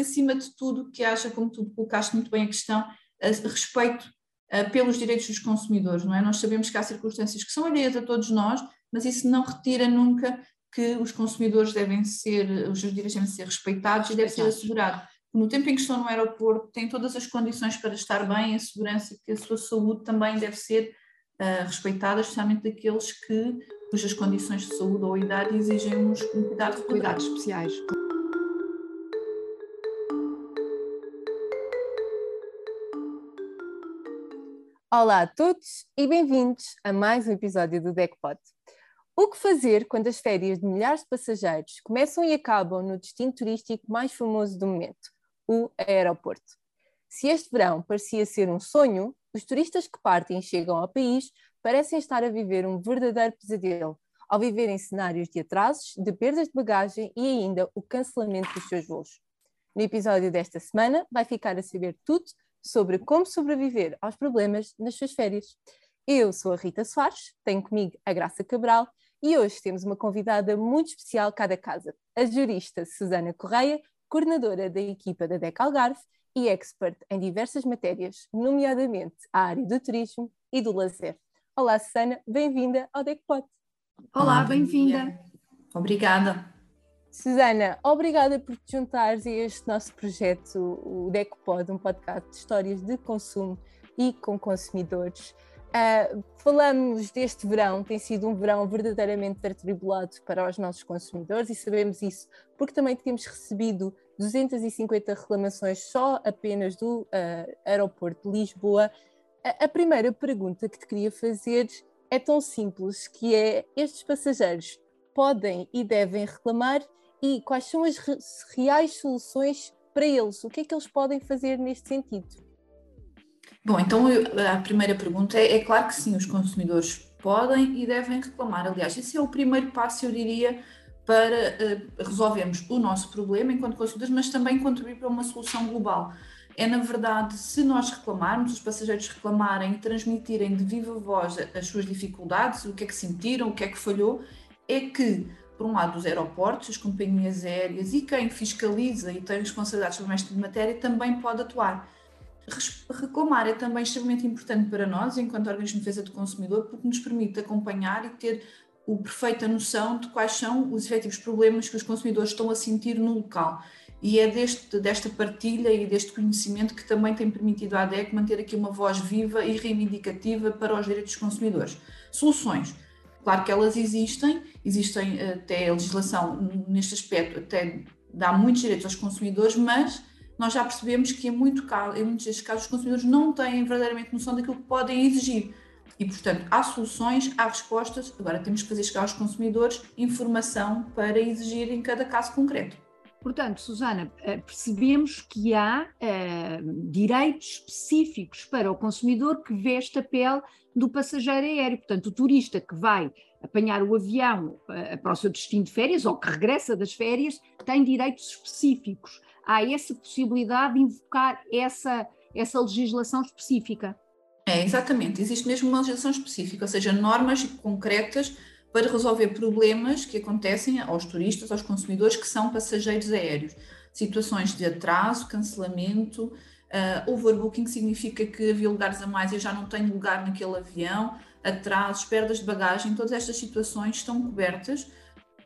acima de tudo, que haja, como tu colocaste muito bem a questão, a respeito pelos direitos dos consumidores, não é? Nós sabemos que há circunstâncias que são alheias a todos nós, mas isso não retira nunca que os consumidores devem ser, os seus direitos devem ser respeitados e deve ser assegurado. No tempo em que estão no aeroporto, têm todas as condições para estar bem, a segurança que a sua saúde também deve ser uh, respeitada, especialmente daqueles que, cujas condições de saúde ou idade exigem um cuidado cuidados especiais. Olá a todos e bem-vindos a mais um episódio do DECPOD. O que fazer quando as férias de milhares de passageiros começam e acabam no destino turístico mais famoso do momento, o aeroporto? Se este verão parecia ser um sonho, os turistas que partem e chegam ao país parecem estar a viver um verdadeiro pesadelo, ao viverem cenários de atrasos, de perdas de bagagem e ainda o cancelamento dos seus voos. No episódio desta semana vai ficar a saber tudo sobre como sobreviver aos problemas nas suas férias. Eu sou a Rita Soares, tenho comigo a Graça Cabral e hoje temos uma convidada muito especial cada casa, a jurista Susana Correia, coordenadora da equipa da DEC Algarve e expert em diversas matérias, nomeadamente a área do turismo e do lazer. Olá, Susana, bem-vinda ao DECPOT. Olá, bem-vinda. Obrigada. Susana, obrigada por te juntares a este nosso projeto, o DECOPOD, um podcast de histórias de consumo e com consumidores. Uh, falamos deste verão, tem sido um verão verdadeiramente atribulado para os nossos consumidores e sabemos isso porque também temos recebido 250 reclamações só apenas do uh, aeroporto de Lisboa. A, a primeira pergunta que te queria fazer é tão simples, que é estes passageiros podem e devem reclamar e quais são as reais soluções para eles? O que é que eles podem fazer neste sentido? Bom, então a primeira pergunta é, é claro que sim, os consumidores podem e devem reclamar. Aliás, esse é o primeiro passo, eu diria, para uh, resolvermos o nosso problema enquanto consumidores, mas também contribuir para uma solução global. É, na verdade, se nós reclamarmos, os passageiros reclamarem transmitirem de viva voz as suas dificuldades, o que é que sentiram, o que é que falhou, é que por um lado, os aeroportos, as companhias aéreas e quem fiscaliza e tem responsabilidades sobre esta matéria também pode atuar. Reclamar é também extremamente importante para nós, enquanto organismo de defesa do consumidor, porque nos permite acompanhar e ter a perfeita noção de quais são os efetivos problemas que os consumidores estão a sentir no local. E é deste, desta partilha e deste conhecimento que também tem permitido à ADEC manter aqui uma voz viva e reivindicativa para os direitos dos consumidores. Soluções Claro que elas existem, existem eh, até a legislação neste aspecto, até dá muitos direitos aos consumidores, mas nós já percebemos que em, muito, em muitos destes casos os consumidores não têm verdadeiramente noção daquilo que podem exigir. E, portanto, há soluções, há respostas, agora temos que fazer chegar aos consumidores informação para exigir em cada caso concreto. Portanto, Susana, eh, percebemos que há eh, direitos específicos para o consumidor que veste a pele do passageiro aéreo. Portanto, o turista que vai apanhar o avião eh, para o seu destino de férias ou que regressa das férias tem direitos específicos. Há essa possibilidade de invocar essa, essa legislação específica. É, exatamente. Existe mesmo uma legislação específica, ou seja, normas concretas para resolver problemas que acontecem aos turistas, aos consumidores que são passageiros aéreos. Situações de atraso, cancelamento, uh, overbooking significa que havia lugares a mais e eu já não tenho lugar naquele avião, atrasos, perdas de bagagem, todas estas situações estão cobertas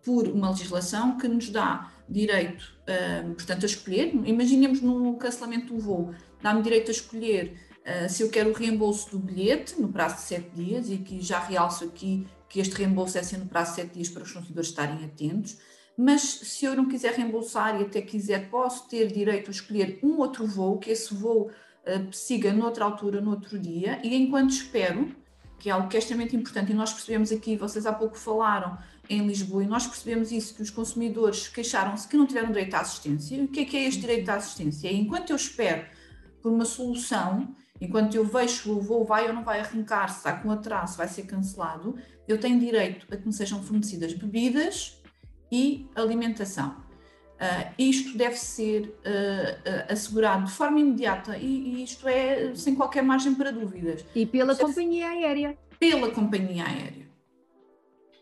por uma legislação que nos dá direito, uh, portanto, a escolher. Imaginemos no cancelamento do voo, dá-me direito a escolher uh, se eu quero o reembolso do bilhete no prazo de sete dias, e aqui já realço aqui que este reembolso é sendo prazo de 7 dias para os consumidores estarem atentos, mas se eu não quiser reembolsar e até quiser, posso ter direito a escolher um outro voo, que esse voo uh, siga noutra altura, noutro dia, e enquanto espero, que é algo que é extremamente importante, e nós percebemos aqui, vocês há pouco falaram em Lisboa, e nós percebemos isso, que os consumidores queixaram-se que não tiveram direito à assistência. E o que é que é este direito à assistência? É enquanto eu espero por uma solução, enquanto eu vejo o voo vai ou não vai arrancar, se está com atraso, vai ser cancelado, eu tenho direito a que me sejam fornecidas bebidas e alimentação. Uh, isto deve ser uh, uh, assegurado de forma imediata e, e, isto é sem qualquer margem para dúvidas. E pela companhia aérea. Pela companhia aérea.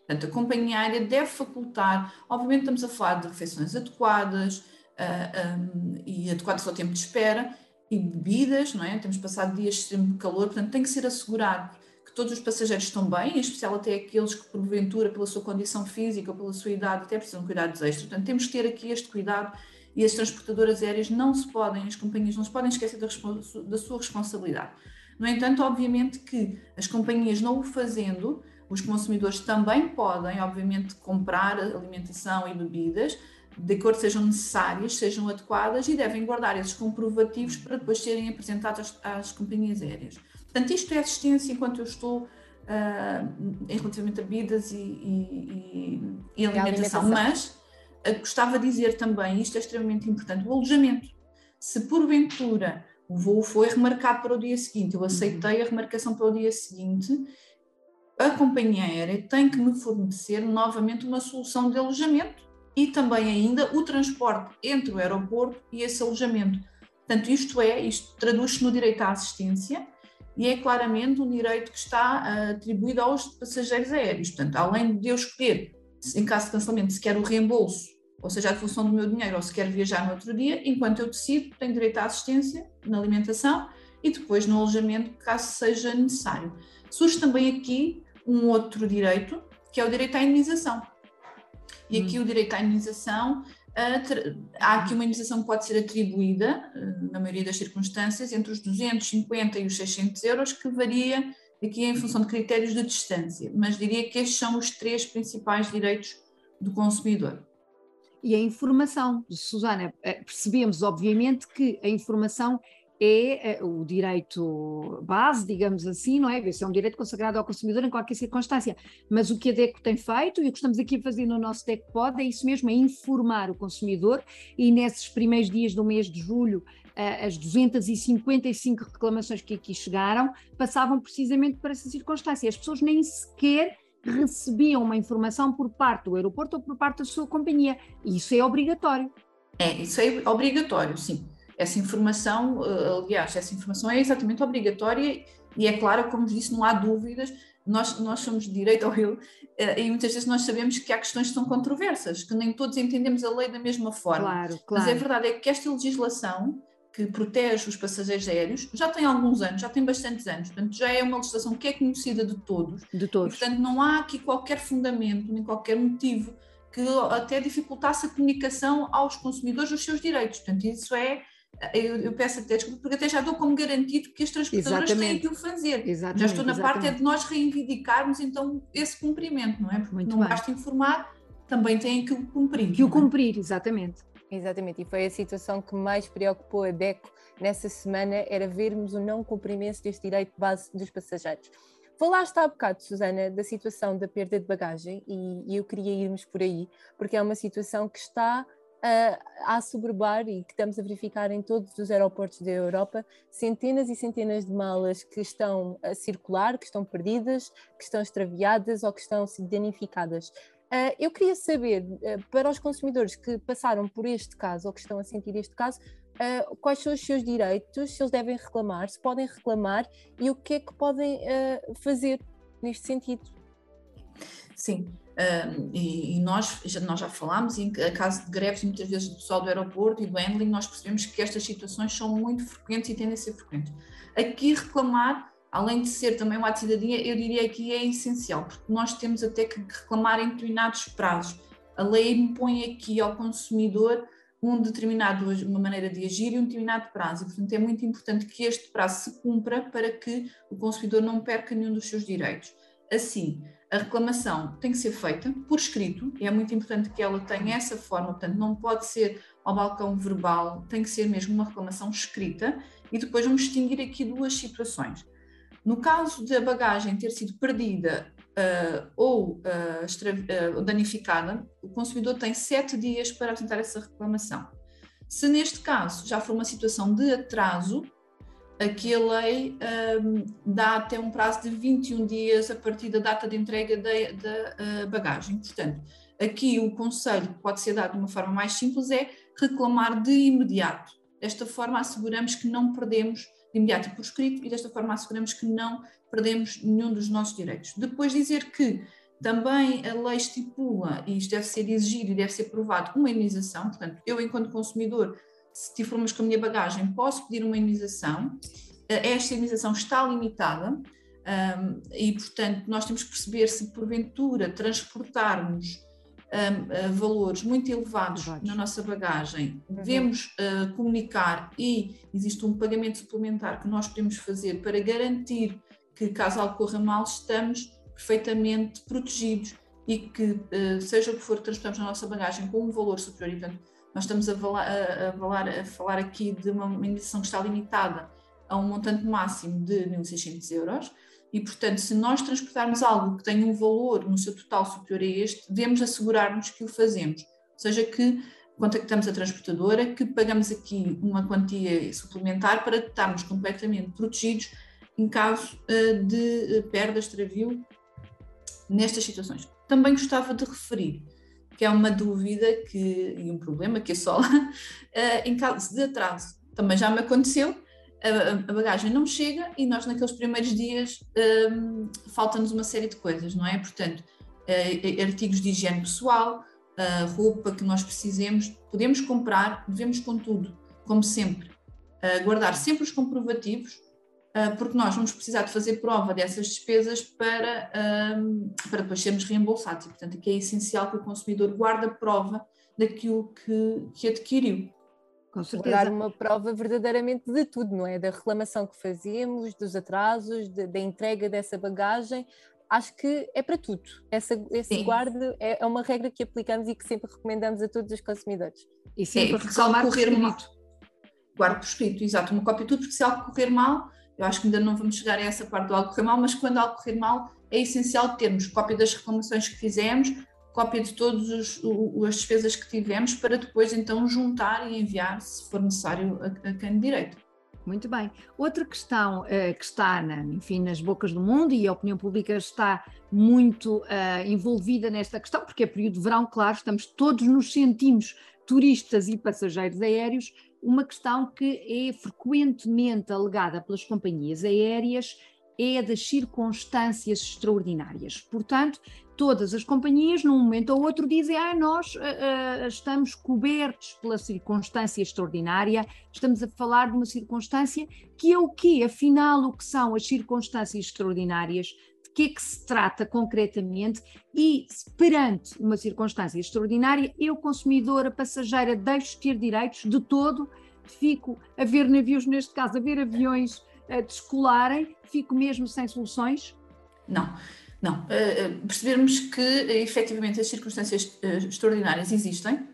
Portanto, a companhia aérea deve facultar, obviamente estamos a falar de refeições adequadas, um, e adequadas ao tempo de espera, e bebidas, não é? Temos passado dias de extremo calor, portanto tem que ser assegurado que todos os passageiros estão bem, em especial até aqueles que porventura pela sua condição física ou pela sua idade até precisam de cuidados extras. Portanto temos que ter aqui este cuidado e as transportadoras aéreas não se podem, as companhias não se podem esquecer da, da sua responsabilidade. No entanto, obviamente que as companhias não o fazendo, os consumidores também podem, obviamente, comprar alimentação e bebidas de acordo sejam necessárias, sejam adequadas e devem guardar esses comprovativos para depois serem apresentados às, às companhias aéreas. Portanto, isto é assistência enquanto eu estou uh, em relativamente a bebidas e, e, e, e alimentação, mas uh, gostava de dizer também, isto é extremamente importante, o alojamento. Se porventura o voo foi remarcado para o dia seguinte, eu aceitei a remarcação para o dia seguinte, a companhia aérea tem que me fornecer novamente uma solução de alojamento e também ainda o transporte entre o aeroporto e esse alojamento. Portanto, isto é, isto traduz-se no direito à assistência e é claramente um direito que está uh, atribuído aos passageiros aéreos. Portanto, além de eu escolher, em caso de cancelamento, se quer o reembolso, ou seja, a devolução do meu dinheiro, ou se quer viajar no outro dia, enquanto eu decido, tenho direito à assistência na alimentação e depois no alojamento, caso seja necessário. Surge também aqui um outro direito, que é o direito à indenização. E aqui hum. o direito à indenização, há aqui uma indenização que pode ser atribuída, eh, na maioria das circunstâncias, entre os 250 e os 600 euros, que varia aqui em função de critérios de distância, mas diria que estes são os três principais direitos do consumidor. E a informação, Susana, eh, percebemos obviamente que a informação é eh, o direito base, digamos assim, não é? Esse é um direito consagrado ao consumidor em qualquer circunstância. Mas o que a DECO tem feito e o que estamos aqui a fazer no nosso DECO é isso mesmo, é informar o consumidor e nesses primeiros dias do mês de julho as 255 reclamações que aqui chegaram passavam precisamente por essa circunstância. As pessoas nem sequer recebiam uma informação por parte do aeroporto ou por parte da sua companhia. Isso é obrigatório. É, isso é obrigatório, sim. Essa informação, eh, aliás, essa informação é exatamente obrigatória e é clara, como disse, não há dúvidas. Nós, nós somos de direito ao eu eh, e muitas vezes nós sabemos que há questões que são controversas, que nem todos entendemos a lei da mesma forma. Claro, claro. Mas a verdade é que esta legislação que protege os passageiros aéreos já tem alguns anos, já tem bastantes anos, portanto já é uma legislação que é conhecida de todos. De todos. E, portanto não há aqui qualquer fundamento, nem qualquer motivo que até dificultasse a comunicação aos consumidores dos seus direitos. Portanto, isso é eu, eu, peço até desculpa, porque até já dou como garantido que as transportadoras têm que o fazer. Exatamente, já estou na exatamente. parte é de nós reivindicarmos então esse cumprimento, não é? Porque Muito não bem. basta informar, também têm que o cumprir. Que o é? cumprir, exatamente. Exatamente, e foi a situação que mais preocupou a DECO nessa semana, era vermos o não cumprimento deste direito base dos passageiros. Falaste há bocado, Susana, da situação da perda de bagagem e, e eu queria irmos por aí, porque é uma situação que está a, sobrbar e que estamos a verificar em todos os aeroportos da Europa centenas e centenas de malas que estão a circular, que estão perdidas, que estão extraviadas ou que estão danificadas. Uh, eu queria saber, uh, para os consumidores que passaram por este caso ou que estão a sentir este caso, uh, quais são os seus direitos, se eles devem reclamar, se podem reclamar e o que é que podem fazer neste sentido. Sim, e, e, nós, já, nós já falámos, em caso de greves, muitas vezes do pessoal do aeroporto e do handling, nós percebemos que estas situações são muito frequentes e tendem a ser frequentes. Aqui reclamar, além de ser também um ato cidadania, eu diria que é essencial, porque nós temos até que reclamar em determinados prazos. A lei impõe aqui ao consumidor um determinado, uma maneira de agir e um determinado prazo. E, portanto, é muito importante que este prazo se cumpra para que o consumidor não perca nenhum dos seus direitos. Assim, a reclamação tem que ser feita por escrito, e é muito importante que ela tenha essa forma, portanto, não pode ser ao balcão verbal, tem que ser mesmo uma reclamação escrita, e depois vamos distinguir aqui duas situações. No caso da bagagem ter sido perdida uh, ou uh, danificada, o consumidor tem sete dias para apresentar essa reclamação. Se neste caso já for uma situação de atraso, aqui a lei um, dá até um prazo de 21 dias a partir da data de entrega da, uh, bagagem. Portanto, aqui o conselho que pode ser dado de uma forma mais simples é reclamar de imediato. Desta forma asseguramos que não perdemos de imediato por escrito e desta forma asseguramos que não perdemos nenhum dos nossos direitos. Depois dizer que Também a lei estipula, e isto deve ser exigido e deve ser provado, uma imunização. Portanto, eu, enquanto consumidor, se problemas com a minha bagagem, posso pedir uma imunização. Eh, esta imunização está limitada um, e, portanto, nós temos que perceber se porventura transportarmos um, valores muito elevados na nossa bagagem, uhum. devemos uh, comunicar e existe um pagamento suplementar que nós podemos fazer para garantir que, caso algo corra mal, estamos perfeitamente protegidos e que, uh, seja o que for, transportamos na nossa bagagem com um valor superior. E, portanto, nós estamos a, falar, a, a falar aqui de uma indenização que está limitada a um montante máximo de 1.600 euros e, portanto, se nós transportarmos algo que tenha um valor no seu total superior a este, devemos assegurar-nos que o fazemos. Ou seja, que contactamos a transportadora, que pagamos aqui uma quantia suplementar para estarmos completamente protegidos em caso uh, de uh, perda, extravio, nestas situações. Também gostava de referir que é uma dúvida que, e um problema que assola uh, em caso de atraso. Também já me aconteceu a, bagagem não chega e nós naqueles primeiros dias um, falta-nos uma série de coisas, não é? Portanto, uh, artigos de higiene pessoal, uh, roupa que nós precisemos, podemos comprar, devemos contudo, como sempre, uh, guardar sempre os comprovativos, porque nós vamos precisar de fazer prova dessas despesas para, para depois sermos reembolsados. E, portanto, aqui é essencial que o consumidor guarde a prova daquilo que, que adquiriu. Com certeza. Dar uma prova verdadeiramente de tudo, não é? Da reclamação que fazíamos, dos atrasos, de, da entrega dessa bagagem. Acho que é para tudo. Essa, esse guarde é, é, uma regra que aplicamos e que sempre recomendamos a todos os consumidores. E sempre é, reclamar correr mal. Guarde por escrito, exato, uma cópia de tudo, porque se algo correr mal, eu acho que ainda não vamos chegar a essa parte do algo correr mal, mas quando algo correr mal, é essencial termos cópia das reclamações que fizemos, cópia de todas as despesas que tivemos para depois então juntar e enviar, se for necessário, a, a quem de direito. Muito bem. Outra questão uh, que está, na, enfim, nas bocas do mundo e a opinião pública está muito uh, envolvida nesta questão, porque é período de verão, claro, estamos todos nos sentimos turistas e passageiros aéreos, uma questão que é frequentemente alegada pelas companhias aéreas é das circunstâncias extraordinárias. Portanto, todas as companhias, num momento ou outro, dizem: ah, nós uh, uh, estamos cobertos pela circunstância extraordinária, estamos a falar de uma circunstância que é o quê? Afinal, o que são as circunstâncias extraordinárias? De que é que se trata concretamente? E perante uma circunstância extraordinária, eu, consumidora, passageira, deixo de ter direitos de todo, fico a ver navios, neste caso, a ver aviões uh, descolarem, fico mesmo sem soluções? Não. Não, uh, percebermos que efetivamente as circunstâncias extraordinárias existem,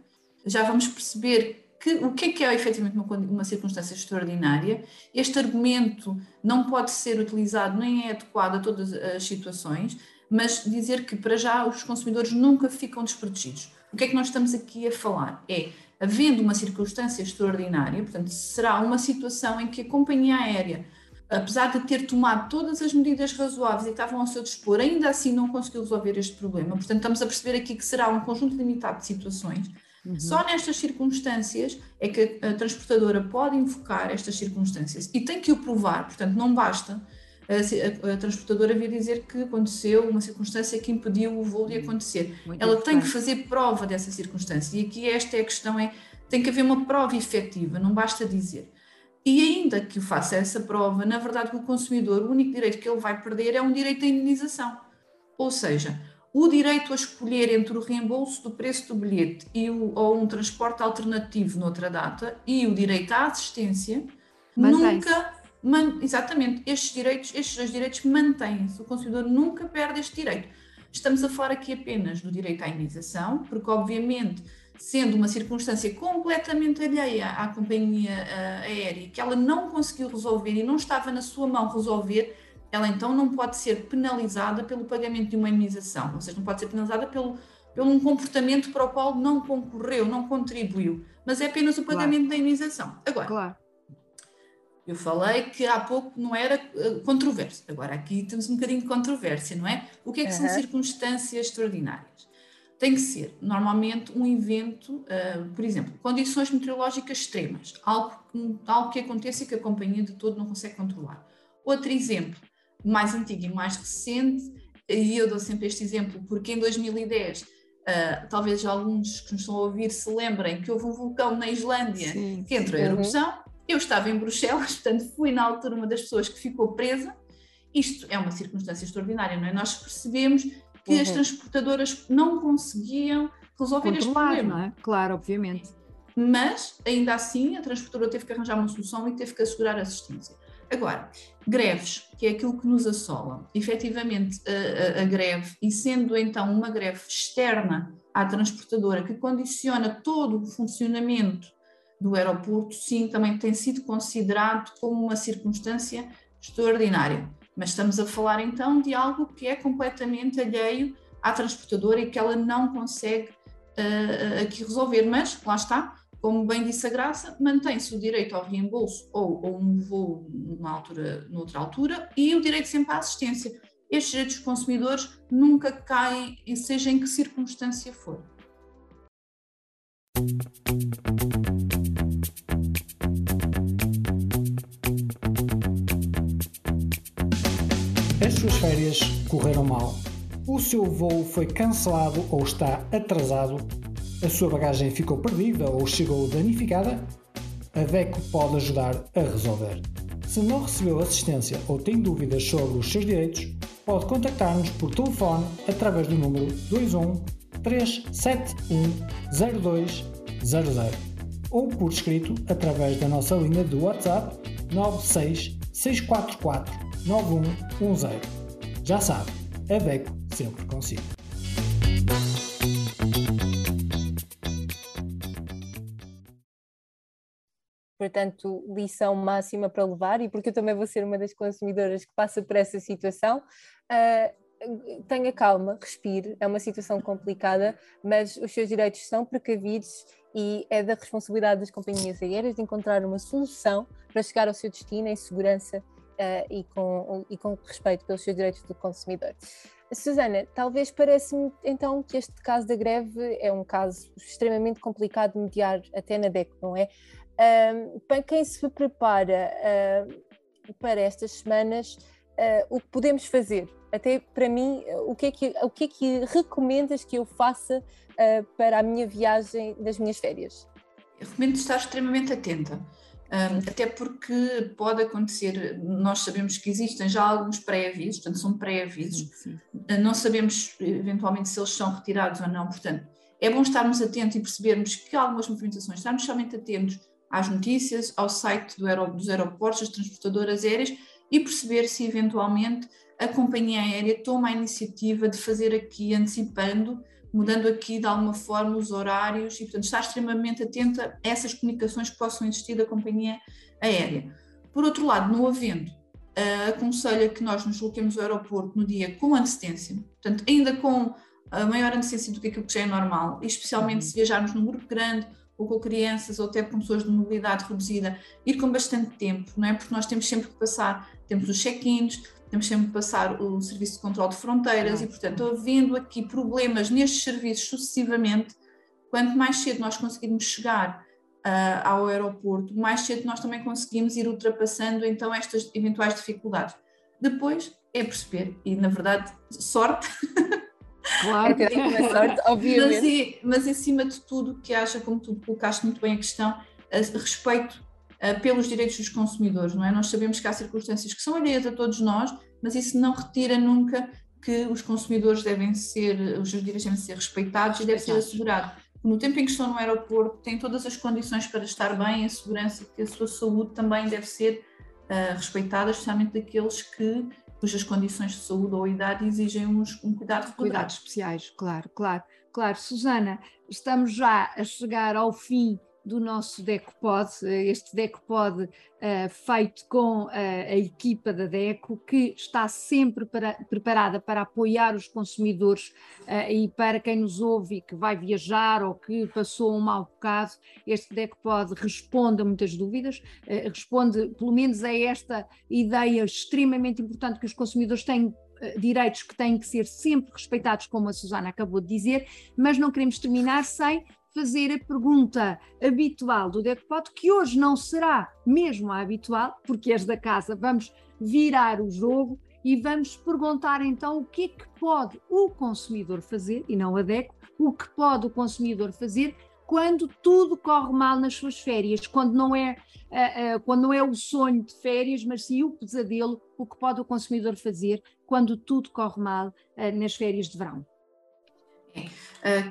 já vamos perceber que, o que é que é efetivamente uma, uma, circunstância extraordinária. Este argumento não pode ser utilizado nem é adequado a todas as situações, mas dizer que para já os consumidores nunca ficam desprotegidos. O que é que nós estamos aqui a falar? É, havendo uma circunstância extraordinária, portanto, será uma situação em que a companhia aérea apesar de ter tomado todas as medidas razoáveis e estavam ao seu dispor, ainda assim não conseguiu resolver este problema. Portanto, estamos a perceber aqui que será um conjunto limitado de situações. Uhum. Só nestas circunstâncias é que a transportadora pode invocar estas circunstâncias e tem que o provar, portanto, não basta a, a, transportadora vir dizer que aconteceu uma circunstância que impediu o voo de acontecer. Muito Ela tem que fazer prova dessa circunstância e aqui esta é a questão, é tem que haver uma prova efetiva, não basta dizer. E ainda que faça essa prova, na verdade, o consumidor, o único direito que ele vai perder é um direito à indenização. Ou seja, o direito a escolher entre o reembolso do preço do bilhete e o, ou um transporte alternativo noutra data e o direito à assistência nunca. Man, exatamente, estes direitos, estes dois direitos mantêm-se. O consumidor nunca perde este direito. Estamos a falar aqui apenas do direito à indenização, porque obviamente sendo uma circunstância completamente alheia à companhia uh, aérea, que ela não conseguiu resolver e não estava na sua mão resolver, ela então não pode ser penalizada pelo pagamento de uma indenização, ou seja, não pode ser penalizada pelo, pelo um comportamento para o qual não concorreu, não contribuiu, mas é apenas o pagamento claro. da indenização. Agora, claro. eu falei que há pouco não era uh, controverso, agora aqui temos um bocadinho de controvérsia, não é? O que é que uhum. são circunstâncias extraordinárias? tem que ser normalmente um evento, uh, por exemplo, condições meteorológicas extremas, algo, algo que aconteça e que a companhia de todo não consegue controlar. Outro exemplo, mais antigo e mais recente, e eu dou sempre este exemplo, porque em 2010, uh, talvez alguns que nos estão a ouvir se lembrem que houve um vulcão na Islândia sim, que entrou em uhum. erupção. Eu estava em Bruxelas, portanto, fui na altura uma das pessoas que ficou presa. Isto é uma circunstância extraordinária, não é? Nós percebemos que uhum. as transportadoras não conseguiam resolver este problema. É? Claro, obviamente. Mas, ainda assim, a transportadora teve que arranjar uma solução e teve que assegurar assistência. Agora, greves, que é aquilo que nos assola, efetivamente a, a, a greve, e sendo então uma greve externa à transportadora, que condiciona todo o funcionamento do aeroporto, sim, também tem sido considerado como uma circunstância extraordinária. Mas estamos a falar então de algo que é completamente alheio à transportadora e que ela não consegue uh, aqui resolver. Mas, lá está, como bem disse a Graça, mantém-se o direito ao reembolso ou, um voo numa altura, noutra altura e o direito sempre à assistência. Estes direitos dos consumidores nunca caem, seja em que circunstância for. As suas férias correram mal. O seu voo foi cancelado ou está atrasado. A sua bagagem ficou perdida ou chegou danificada. A DECO pode ajudar a resolver. Se não recebeu assistência ou tem dúvidas sobre os seus direitos, pode contactar-nos por telefone através do número 21 371 0200 ou por escrito através da nossa linha do WhatsApp 96 644 9110. Já sabe, a DECO sempre consigo. Portanto, lição máxima para levar, e porque eu também vou ser uma das consumidoras que passa por essa situação, uh, tenha calma, respire, é uma situação complicada, mas os seus direitos são precavidos e é da responsabilidade das companhias aéreas de encontrar uma solução para chegar ao seu destino em segurança uh, e, com, e com respeito pelos seus direitos do consumidor. Susana, talvez parece-me então que este caso da greve é um caso extremamente complicado de mediar até na DEC, não é? Uh, para quem se prepara uh, para estas semanas, uh, o que podemos fazer? Até para mim, o que é que, o que, é que recomendas que eu faça para a minha viagem das minhas férias? Eu recomendo estar extremamente atenta. Um, até porque pode acontecer, nós sabemos que existem já alguns pré-avisos, portanto são pré-avisos, ah, não sabemos eventualmente se eles são retirados ou não, portanto é bom estarmos atentos e percebermos que algumas movimentações, estarmos somente atentos às notícias, ao site do aer dos aeroportos, das transportadoras aéreas e perceber se eventualmente a companhia aérea toma a iniciativa de fazer aqui antecipando mudando aqui de alguma forma os horários e, portanto, estar extremamente atenta a essas comunicações que possam existir da companhia aérea. Por outro lado, não havendo, uh, aconselho que nós nos coloquemos ao aeroporto no dia com antecedência, portanto, ainda com a maior antecedência do que aquilo que já é normal, e especialmente se viajarmos num grupo grande ou com crianças ou até com pessoas de mobilidade reduzida, ir com bastante tempo, não é? Porque nós temos sempre que passar, temos os check-ins, temos sempre que passar o serviço de controle de fronteiras e, portanto, havendo aqui problemas nestes serviços sucessivamente, quanto mais cedo nós conseguirmos chegar uh, ao aeroporto, mais cedo nós também conseguimos ir ultrapassando então estas eventuais dificuldades. Depois é perceber, e na verdade, sorte. Claro, é ter uma sorte, obviamente. Mas, mas acima de tudo, que haja, como tu colocaste muito bem a questão, a respeito uh, pelos direitos dos consumidores, não é? Nós sabemos que há circunstâncias que são alheias a todos nós, mas isso não retira nunca que os consumidores devem ser, os seus direitos devem ser respeitados e deve ser assegurado. No tempo em que estão no aeroporto, têm todas as condições para estar bem, a segurança, que a sua saúde também deve ser uh, respeitada, especialmente daqueles que cujas condições de saúde ou idade exigem uns, um cuidado Cuidados especiais, claro, claro, claro. Susana, estamos já a chegar ao fim do nosso DECOPOD, este DECOPOD uh, feito com uh, a equipa da DECO, que está sempre para, preparada para apoiar os consumidores uh, e para quem nos ouve e que vai viajar ou que passou um mau bocado, este DECOPOD responde a muitas dúvidas, responde pelo menos a esta ideia extremamente importante que os consumidores têm direitos que têm que ser sempre respeitados, como a Susana acabou de dizer, mas não queremos terminar sem fazer a pergunta habitual do Decopod, que hoje não será mesmo a habitual, porque és da casa, vamos virar o jogo e vamos perguntar então o que é que pode o consumidor fazer, e não a DECO, o que pode o consumidor fazer quando tudo corre mal nas suas férias, quando não é, uh, uh, quando não é o sonho de férias, mas sim o pesadelo, o que pode o consumidor fazer quando tudo corre mal uh, nas férias de verão.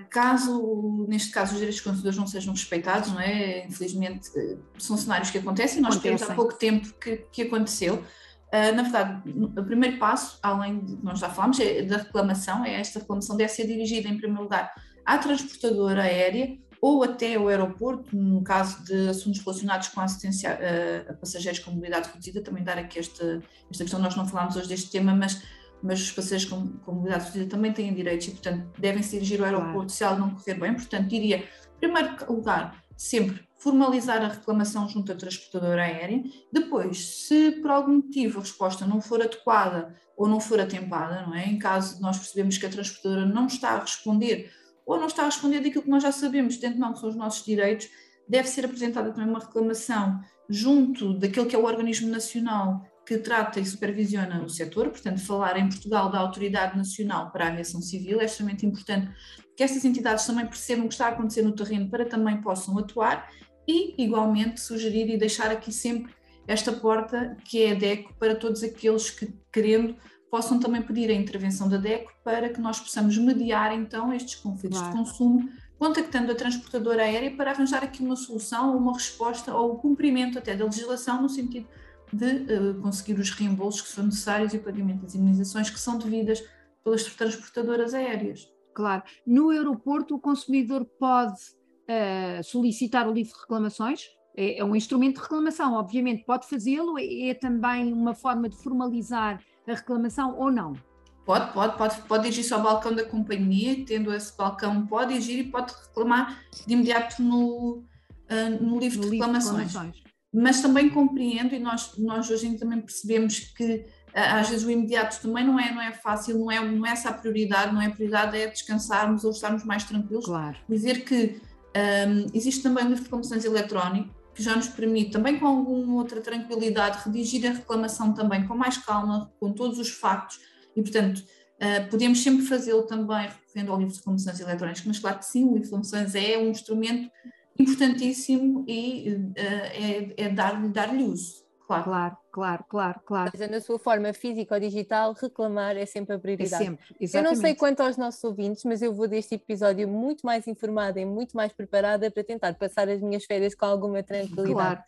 Caso, neste caso, os direitos dos consumidores não sejam respeitados, não é? Infelizmente, são cenários que acontecem. Nós temos há pouco tempo que, que aconteceu. na verdade, o primeiro passo, além de nós já falámos, é da reclamação, é esta reclamação deve ser dirigida, em primeiro lugar, à transportadora aérea ou até ao aeroporto, no caso de assuntos relacionados com a assistência a, a passageiros com mobilidade reduzida, também dar aqui esta, esta questão, nós não falámos hoje deste tema, mas, mas os passageiros com, com mobilidade reduzida também têm direitos e, portanto, devem se dirigir ao aeroporto claro. se algo não correr bem. Portanto, diria, em primeiro lugar, sempre formalizar a reclamação junto à transportadora aérea. Depois, se por algum motivo a resposta não for adequada ou não for atempada, não é? Em caso de nós percebemos que a transportadora não está a responder ou não está a responder daquilo que nós já sabemos, tendo não que são os nossos direitos, deve ser apresentada também uma reclamação junto daquele que é o organismo nacional que trata e supervisiona o setor, portanto, falar em Portugal da Autoridade Nacional para a Aviação Civil é extremamente importante que estas entidades também percebam o que está a acontecer no terreno para também possam atuar e, igualmente, sugerir e deixar aqui sempre esta porta que é a DECO para todos aqueles que, querendo, possam também pedir a intervenção da DECO para que nós possamos mediar então estes conflitos claro. de consumo, contactando a transportadora aérea para arranjar aqui uma solução, uma resposta ou o cumprimento até da legislação no sentido de uh, conseguir os reembolsos que são necessários e o pagamento das indenizações que são devidas pelas transportadoras aéreas. Claro. No aeroporto, o consumidor pode uh, solicitar o livro de reclamações? É, é um instrumento de reclamação, obviamente, pode fazê-lo, é, é também uma forma de formalizar a reclamação ou não? Pode, pode, pode, pode dirigir-se ao balcão da companhia, tendo esse balcão, pode dirigir e pode reclamar de imediato no, uh, no livro no de reclamações. Livro de reclamações. Mas também compreendo, e nós, nós hoje também percebemos que às vezes o imediato também não é, não é fácil, não é, não é essa a prioridade, não é a prioridade é descansarmos ou estarmos mais tranquilos. Claro. Dizer que um, existe também o livro de reclamações eletrónico, que já nos permite também com alguma outra tranquilidade redigir a reclamação também com mais calma, com todos os factos e, portanto, uh, podemos sempre fazê-lo também recorrendo ao livro de reclamações eletrónicas, mas claro que sim, o livro de reclamações é um instrumento importantíssimo e uh, é, é dar-lhe dar uso. Claro. claro, claro, claro, claro. Seja na sua forma física ou digital, reclamar é sempre a prioridade. É sempre, exatamente. Eu não sei quanto aos nossos ouvintes, mas eu vou deste episódio muito mais informada e muito mais preparada para tentar passar as minhas férias com alguma tranquilidade. Claro.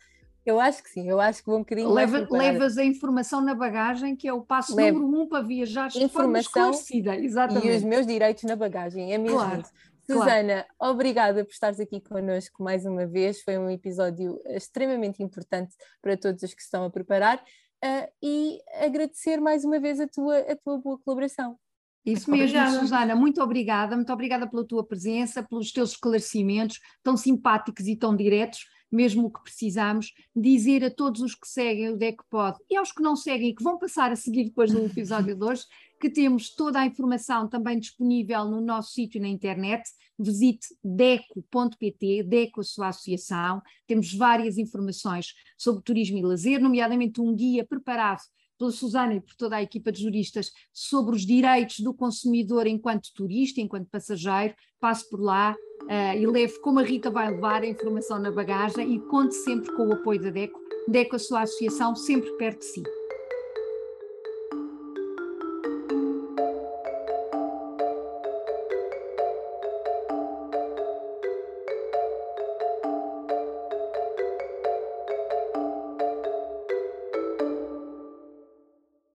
Eu acho que sim, eu acho que vou um bocadinho Leva, mais Levas a informação na bagagem, que é o passo Levo. número um para viajar de informação forma Exatamente. E os meus direitos na bagagem, é mesmo claro. isso. Susana, claro. obrigada por estares aqui connosco mais uma vez. Foi um episódio extremamente importante para todos os que estão a preparar uh, e agradecer mais uma vez a tua, a tua boa colaboração. Isso mesmo, obrigada. Susana, muito obrigada, muito obrigada pela tua presença, pelos teus esclarecimentos tão simpáticos e tão diretos mesmo o que precisamos, dizer a todos os que seguem o DECPOD e aos que não seguem e que vão passar a seguir depois do episódio de hoje, que temos toda a informação também disponível no nosso sítio na internet. Visite deco.pt, Deco a sua associação. Temos várias informações sobre turismo e lazer, nomeadamente um guia preparado pela Susana e por toda a equipa de juristas sobre os direitos do consumidor enquanto turista, enquanto passageiro. Passe por lá, uh, e leve como a Rita vai levar a informação na bagagem e conte sempre com o apoio da DECO. DECO, a sua associação, sempre perto de si.